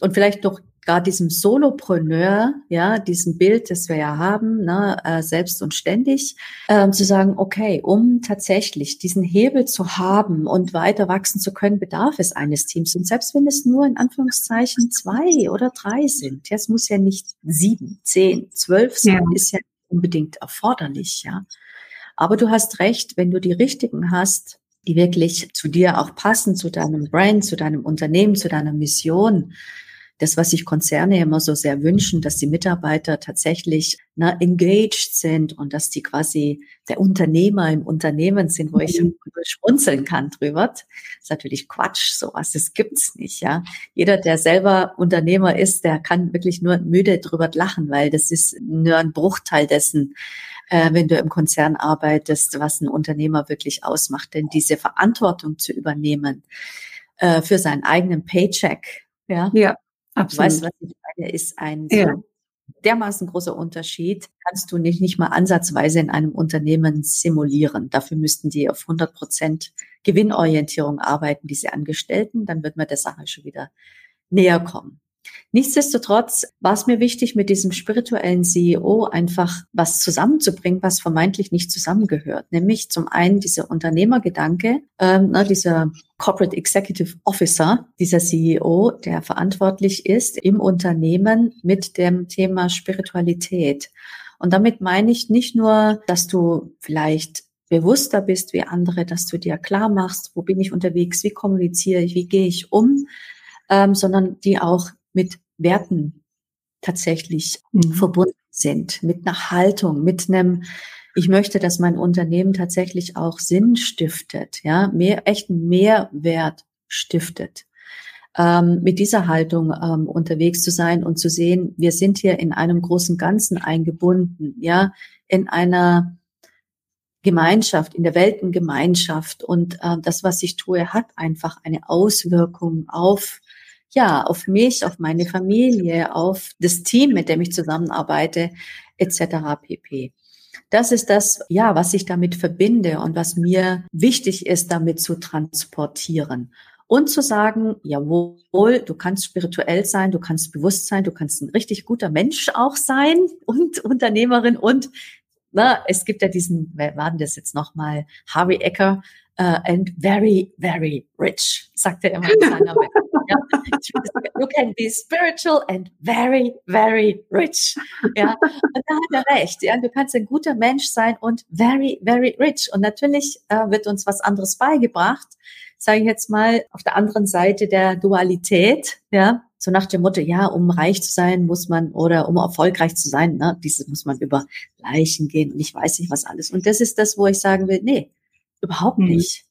und vielleicht noch gerade diesem Solopreneur, ja, diesem Bild, das wir ja haben, ne, äh, selbst und ständig, äh, zu sagen, okay, um tatsächlich diesen Hebel zu haben und weiter wachsen zu können, bedarf es eines Teams. Und selbst wenn es nur in Anführungszeichen zwei oder drei sind, ja, es muss ja nicht sieben, zehn, zwölf sein, ja. ist ja unbedingt erforderlich, ja. Aber du hast recht, wenn du die richtigen hast, die wirklich zu dir auch passen, zu deinem Brand, zu deinem Unternehmen, zu deiner Mission. Das, was sich Konzerne immer so sehr wünschen, dass die Mitarbeiter tatsächlich na, ne, engaged sind und dass die quasi der Unternehmer im Unternehmen sind, wo ich mhm. schmunzeln kann drüber. Das ist natürlich Quatsch, sowas, das gibt's nicht, ja. Jeder, der selber Unternehmer ist, der kann wirklich nur müde drüber lachen, weil das ist nur ein Bruchteil dessen, äh, wenn du im Konzern arbeitest, was ein Unternehmer wirklich ausmacht. Denn diese Verantwortung zu übernehmen äh, für seinen eigenen Paycheck, ja, ja absolut. Weißt, was ich meine, ist ein ja. dermaßen großer Unterschied, kannst du nicht, nicht mal ansatzweise in einem Unternehmen simulieren. Dafür müssten die auf 100 Prozent Gewinnorientierung arbeiten, diese Angestellten, dann wird man der Sache schon wieder näher kommen. Nichtsdestotrotz war es mir wichtig, mit diesem spirituellen CEO einfach was zusammenzubringen, was vermeintlich nicht zusammengehört. Nämlich zum einen dieser Unternehmergedanke, ähm, ne, dieser Corporate Executive Officer, dieser CEO, der verantwortlich ist im Unternehmen mit dem Thema Spiritualität. Und damit meine ich nicht nur, dass du vielleicht bewusster bist wie andere, dass du dir klar machst, wo bin ich unterwegs, wie kommuniziere ich, wie gehe ich um, ähm, sondern die auch mit Werten tatsächlich mhm. verbunden sind, mit einer Haltung, mit einem, ich möchte, dass mein Unternehmen tatsächlich auch Sinn stiftet, ja, mehr, echten Mehrwert stiftet. Ähm, mit dieser Haltung ähm, unterwegs zu sein und zu sehen, wir sind hier in einem großen Ganzen eingebunden, ja, in einer Gemeinschaft, in der Weltengemeinschaft und äh, das, was ich tue, hat einfach eine Auswirkung auf ja, auf mich, auf meine Familie, auf das Team, mit dem ich zusammenarbeite, etc. pp. Das ist das, ja, was ich damit verbinde und was mir wichtig ist, damit zu transportieren. Und zu sagen, jawohl, du kannst spirituell sein, du kannst bewusst sein, du kannst ein richtig guter Mensch auch sein und Unternehmerin und na, es gibt ja diesen, wer war denn das jetzt nochmal? Harvey Ecker, uh, and very, very rich, sagt er immer in seiner Welt. You can be spiritual and very, very rich. Ja. Und da hat er recht. Ja. Du kannst ein guter Mensch sein und very, very rich. Und natürlich äh, wird uns was anderes beigebracht, sage ich jetzt mal, auf der anderen Seite der Dualität, ja, so nach dem Motto, ja, um reich zu sein, muss man, oder um erfolgreich zu sein, ne, dieses muss man über Leichen gehen und ich weiß nicht was alles. Und das ist das, wo ich sagen will, nee, Überhaupt mhm. nicht.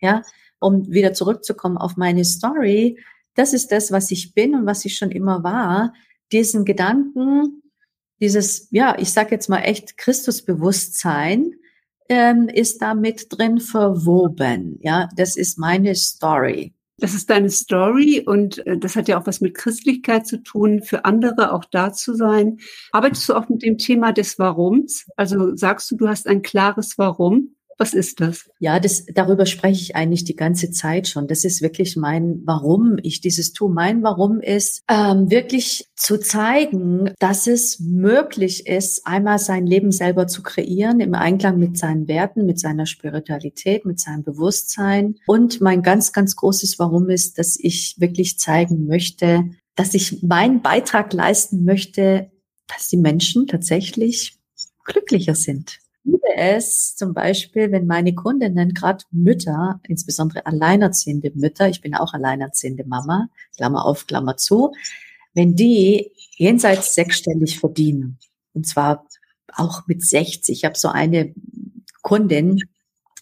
Ja, um wieder zurückzukommen auf meine Story. Das ist das, was ich bin und was ich schon immer war. Diesen Gedanken, dieses, ja, ich sag jetzt mal echt Christusbewusstsein, ähm, ist da mit drin verwoben. Ja, das ist meine Story. Das ist deine Story und äh, das hat ja auch was mit Christlichkeit zu tun, für andere auch da zu sein. Arbeitest du auch mit dem Thema des Warums? Also sagst du, du hast ein klares Warum? Was ist das? Ja, das, darüber spreche ich eigentlich die ganze Zeit schon. Das ist wirklich mein Warum ich dieses tue. Mein Warum ist, ähm, wirklich zu zeigen, dass es möglich ist, einmal sein Leben selber zu kreieren, im Einklang mit seinen Werten, mit seiner Spiritualität, mit seinem Bewusstsein. Und mein ganz, ganz großes Warum ist, dass ich wirklich zeigen möchte, dass ich meinen Beitrag leisten möchte, dass die Menschen tatsächlich glücklicher sind liebe es zum Beispiel, wenn meine Kundinnen, gerade Mütter, insbesondere alleinerziehende Mütter, ich bin auch alleinerziehende Mama, Klammer auf, Klammer zu, wenn die jenseits sechsstellig verdienen, und zwar auch mit 60. Ich habe so eine Kundin,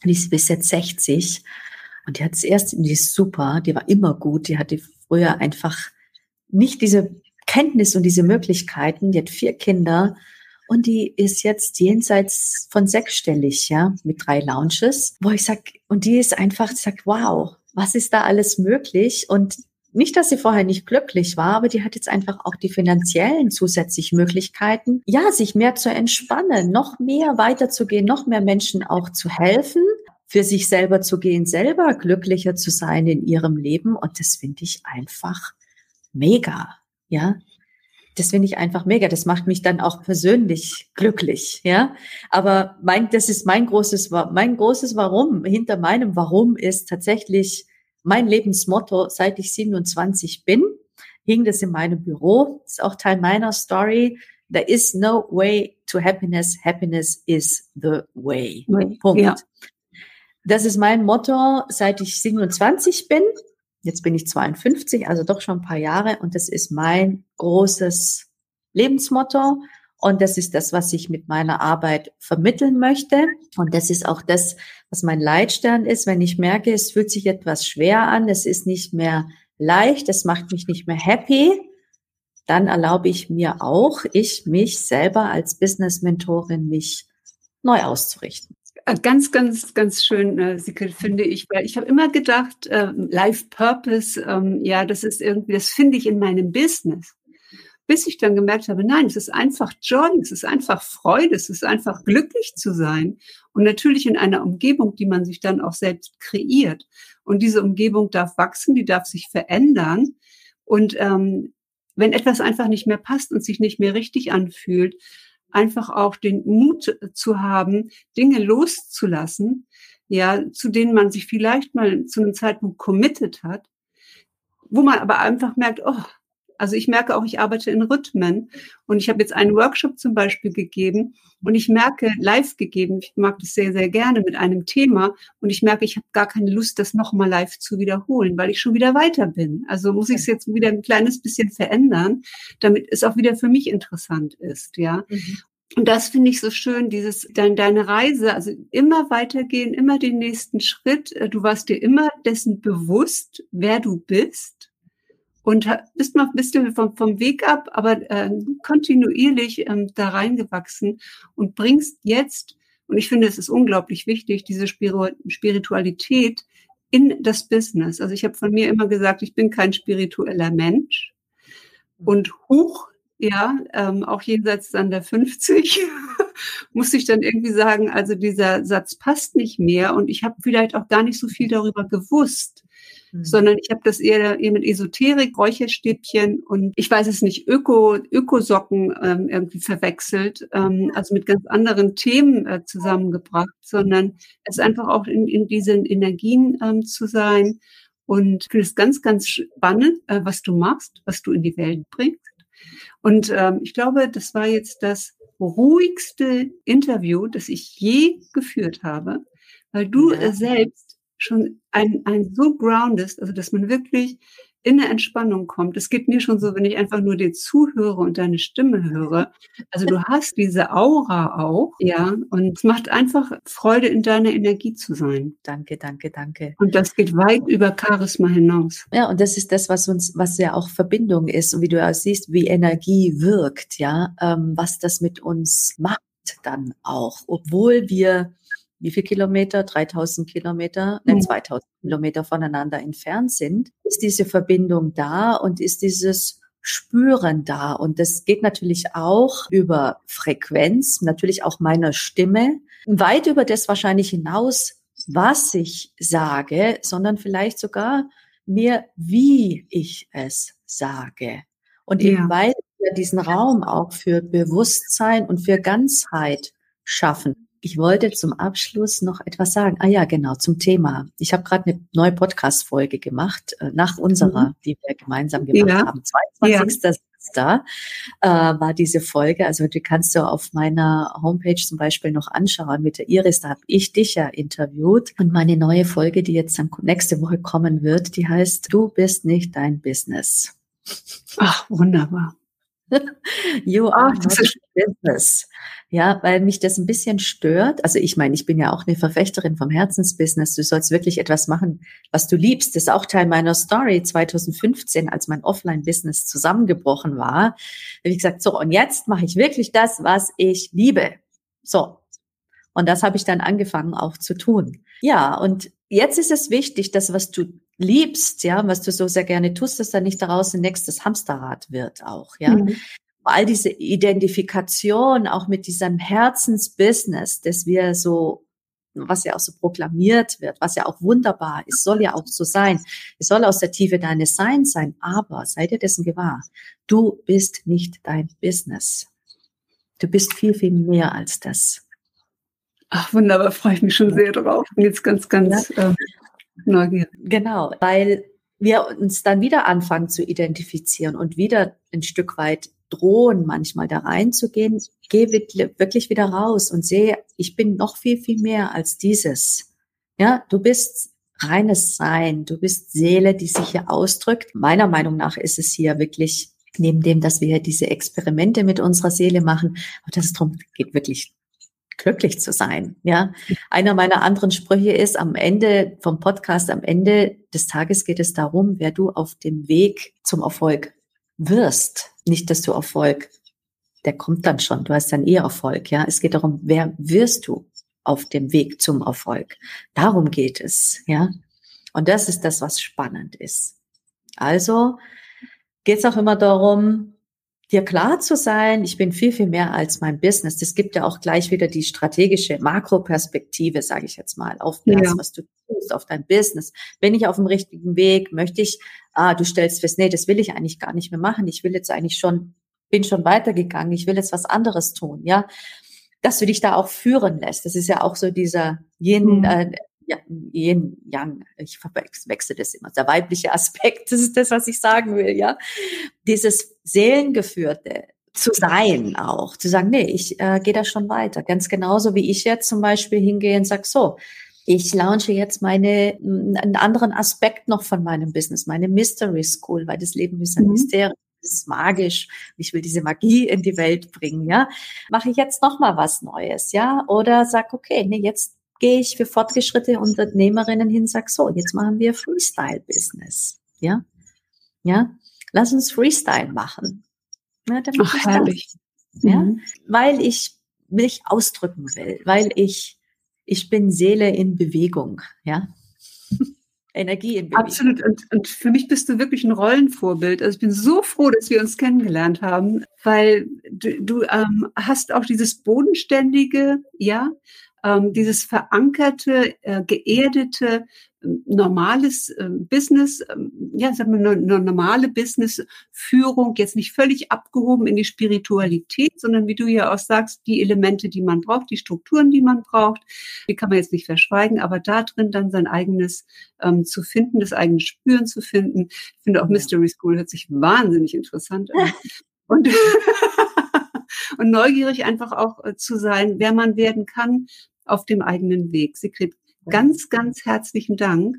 die ist bis jetzt 60 und die hat es erst, die ist super, die war immer gut, die hatte früher einfach nicht diese Kenntnis und diese Möglichkeiten, die hat vier Kinder und die ist jetzt jenseits von sechsstellig, ja, mit drei Launches, wo ich sag, und die ist einfach, sag, wow, was ist da alles möglich? Und nicht, dass sie vorher nicht glücklich war, aber die hat jetzt einfach auch die finanziellen zusätzlichen Möglichkeiten, ja, sich mehr zu entspannen, noch mehr weiterzugehen, noch mehr Menschen auch zu helfen, für sich selber zu gehen, selber glücklicher zu sein in ihrem Leben. Und das finde ich einfach mega. Ja, das finde ich einfach mega. Das macht mich dann auch persönlich glücklich, ja. Aber mein, das ist mein großes, mein großes Warum. Hinter meinem Warum ist tatsächlich mein Lebensmotto, seit ich 27 bin, hing das in meinem Büro. Das ist auch Teil meiner Story. There is no way to happiness. Happiness is the way. Punkt. Ja. Das ist mein Motto, seit ich 27 bin. Jetzt bin ich 52, also doch schon ein paar Jahre und das ist mein großes Lebensmotto. Und das ist das, was ich mit meiner Arbeit vermitteln möchte. Und das ist auch das, was mein Leitstern ist, wenn ich merke, es fühlt sich etwas schwer an, es ist nicht mehr leicht, es macht mich nicht mehr happy, dann erlaube ich mir auch, ich mich selber als Business-Mentorin mich neu auszurichten. Äh, ganz, ganz, ganz schön, äh, Sicke, finde ich, weil ich habe immer gedacht, äh, Life Purpose, ähm, ja, das ist irgendwie, das finde ich in meinem Business. bis ich dann gemerkt habe, nein, es ist einfach Joy, es ist einfach Freude, es ist einfach glücklich zu sein. Und natürlich in einer Umgebung, die man sich dann auch selbst kreiert. Und diese Umgebung darf wachsen, die darf sich verändern. Und ähm, wenn etwas einfach nicht mehr passt und sich nicht mehr richtig anfühlt, einfach auch den Mut zu haben, Dinge loszulassen, ja, zu denen man sich vielleicht mal zu einem Zeitpunkt committed hat, wo man aber einfach merkt, oh, also ich merke auch, ich arbeite in Rhythmen und ich habe jetzt einen Workshop zum Beispiel gegeben und ich merke, live gegeben, ich mag das sehr, sehr gerne mit einem Thema und ich merke, ich habe gar keine Lust, das nochmal live zu wiederholen, weil ich schon wieder weiter bin. Also muss ich es jetzt wieder ein kleines bisschen verändern, damit es auch wieder für mich interessant ist, ja. Mhm. Und das finde ich so schön, dieses, dein, deine Reise, also immer weitergehen, immer den nächsten Schritt. Du warst dir immer dessen bewusst, wer du bist. Und bist mal bist du vom, vom Weg ab, aber äh, kontinuierlich ähm, da reingewachsen und bringst jetzt, und ich finde, es ist unglaublich wichtig, diese Spiritualität in das Business. Also ich habe von mir immer gesagt, ich bin kein spiritueller Mensch. Und hoch ja, ähm, auch jenseits dann der 50, muss ich dann irgendwie sagen, also dieser Satz passt nicht mehr und ich habe vielleicht auch gar nicht so viel darüber gewusst, mhm. sondern ich habe das eher, eher mit Esoterik, Räucherstäbchen und ich weiß es nicht, Öko, Ökosocken ähm, irgendwie verwechselt, ähm, also mit ganz anderen Themen äh, zusammengebracht, sondern es einfach auch in, in diesen Energien ähm, zu sein. Und ich finde es ganz, ganz spannend, äh, was du machst, was du in die Welt bringst. Und ähm, ich glaube, das war jetzt das ruhigste Interview, das ich je geführt habe, weil du ja. selbst schon ein, ein so groundest, also dass man wirklich in eine Entspannung kommt. Es geht mir schon so, wenn ich einfach nur dir zuhöre und deine Stimme höre. Also du hast diese Aura auch, ja, und es macht einfach Freude, in deiner Energie zu sein. Danke, danke, danke. Und das geht weit über Charisma hinaus. Ja, und das ist das, was uns, was ja auch Verbindung ist und wie du ja siehst, wie Energie wirkt, ja, ähm, was das mit uns macht dann auch, obwohl wir wie viel Kilometer? 3000 Kilometer, nein, mhm. 2000 Kilometer voneinander entfernt sind, ist diese Verbindung da und ist dieses Spüren da. Und das geht natürlich auch über Frequenz, natürlich auch meiner Stimme, weit über das wahrscheinlich hinaus, was ich sage, sondern vielleicht sogar mehr, wie ich es sage. Und ja. eben weil wir diesen Raum auch für Bewusstsein und für Ganzheit schaffen. Ich wollte zum Abschluss noch etwas sagen. Ah ja, genau, zum Thema. Ich habe gerade eine neue Podcast-Folge gemacht, äh, nach unserer, mhm. die wir gemeinsam gemacht ja. haben. 22. Ja. Da äh, war diese Folge. Also die kannst du auf meiner Homepage zum Beispiel noch anschauen mit der Iris. Da habe ich dich ja interviewt. Und meine neue Folge, die jetzt dann nächste Woche kommen wird, die heißt Du bist nicht dein Business. Ach, wunderbar. you are not business. Ja, weil mich das ein bisschen stört. Also ich meine, ich bin ja auch eine Verfechterin vom Herzensbusiness. Du sollst wirklich etwas machen, was du liebst. Das ist auch Teil meiner Story 2015, als mein Offline-Business zusammengebrochen war. Wie gesagt, so, und jetzt mache ich wirklich das, was ich liebe. So. Und das habe ich dann angefangen auch zu tun. Ja, und jetzt ist es wichtig, dass was du liebst, ja, was du so sehr gerne tust, dass da nicht daraus ein nächstes Hamsterrad wird auch, ja. Mhm all diese Identifikation auch mit diesem Herzensbusiness, das wir so, was ja auch so proklamiert wird, was ja auch wunderbar ist, soll ja auch so sein. Es soll aus der Tiefe deines Seins sein, aber sei dir dessen gewahr, du bist nicht dein Business. Du bist viel, viel mehr als das. Ach, wunderbar, freue ich mich schon sehr drauf. Bin jetzt ganz, ganz ja. ähm, neugierig. Genau, weil wir uns dann wieder anfangen zu identifizieren und wieder ein Stück weit drohen, manchmal da reinzugehen, geh wirklich wieder raus und sehe, ich bin noch viel, viel mehr als dieses. Ja, du bist reines Sein, du bist Seele, die sich hier ausdrückt. Meiner Meinung nach ist es hier wirklich neben dem, dass wir diese Experimente mit unserer Seele machen, aber dass es darum geht, wirklich glücklich zu sein. Ja, einer meiner anderen Sprüche ist am Ende vom Podcast, am Ende des Tages geht es darum, wer du auf dem Weg zum Erfolg wirst. Nicht, dass du Erfolg, der kommt dann schon. Du hast dann eh Erfolg. Ja, es geht darum, wer wirst du auf dem Weg zum Erfolg? Darum geht es. Ja, und das ist das, was spannend ist. Also geht es auch immer darum, dir klar zu sein, ich bin viel, viel mehr als mein Business. Das gibt ja auch gleich wieder die strategische Makroperspektive, sage ich jetzt mal, auf das, ja. was du tust, auf dein Business. Bin ich auf dem richtigen Weg? Möchte ich, ah, du stellst fest, nee, das will ich eigentlich gar nicht mehr machen. Ich will jetzt eigentlich schon, bin schon weitergegangen. Ich will jetzt was anderes tun, ja. Dass du dich da auch führen lässt. Das ist ja auch so dieser Yin, mhm. äh, ja, Yin, Yang, ich wechsle das immer, der weibliche Aspekt, das ist das, was ich sagen will, ja. Dieses Seelengeführte, zu sein auch, zu sagen, nee, ich äh, gehe da schon weiter. Ganz genauso wie ich jetzt zum Beispiel hingehe und sage, so, ich launche jetzt meine, einen anderen Aspekt noch von meinem Business, meine Mystery School, weil das Leben ist ein mhm. Mysterium das ist magisch, ich will diese Magie in die Welt bringen, ja, mache ich jetzt noch mal was Neues, ja, oder sag, okay, nee, jetzt gehe ich für fortgeschrittene Unternehmerinnen hin, sag so, jetzt machen wir Freestyle-Business. Ja, ja, lass uns Freestyle machen. Ja, Ach, herrlich. Ja, mhm. weil ich mich ausdrücken will, weil ich, ich bin Seele in Bewegung, ja. Energie in Bewegung. Absolut. Und, und für mich bist du wirklich ein Rollenvorbild. Also ich bin so froh, dass wir uns kennengelernt haben, weil du, du ähm, hast auch dieses bodenständige, ja, ähm, dieses verankerte, äh, geerdete, ähm, normales äh, Business, ähm, ja, sagen wir eine, eine normale Businessführung, jetzt nicht völlig abgehoben in die Spiritualität, sondern wie du ja auch sagst, die Elemente, die man braucht, die Strukturen, die man braucht, die kann man jetzt nicht verschweigen, aber da drin dann sein eigenes ähm, zu finden, das eigene Spüren zu finden. Ich finde auch Mystery School hört sich wahnsinnig interessant an. Und und neugierig einfach auch äh, zu sein, wer man werden kann, auf dem eigenen Weg. Sigrid, ganz, ganz herzlichen Dank,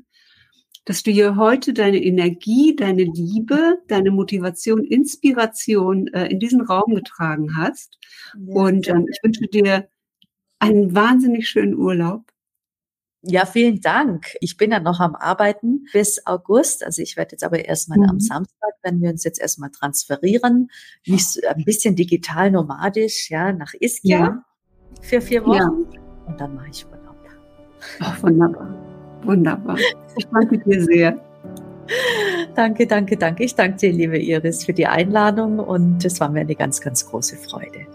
dass du hier heute deine Energie, deine Liebe, deine Motivation, Inspiration äh, in diesen Raum getragen hast. Ja, Und ähm, ich wünsche dir einen wahnsinnig schönen Urlaub. Ja, vielen Dank. Ich bin ja noch am Arbeiten bis August. Also ich werde jetzt aber erstmal mhm. am Samstag, wenn wir uns jetzt erstmal transferieren, nicht so, ein bisschen digital nomadisch, ja, nach Ischia ja. für vier Wochen. Ja und dann mache ich Urlaub. Oh, wunderbar. Wunderbar. Ich danke dir sehr. Danke, danke, danke. Ich danke dir, liebe Iris, für die Einladung und es war mir eine ganz, ganz große Freude.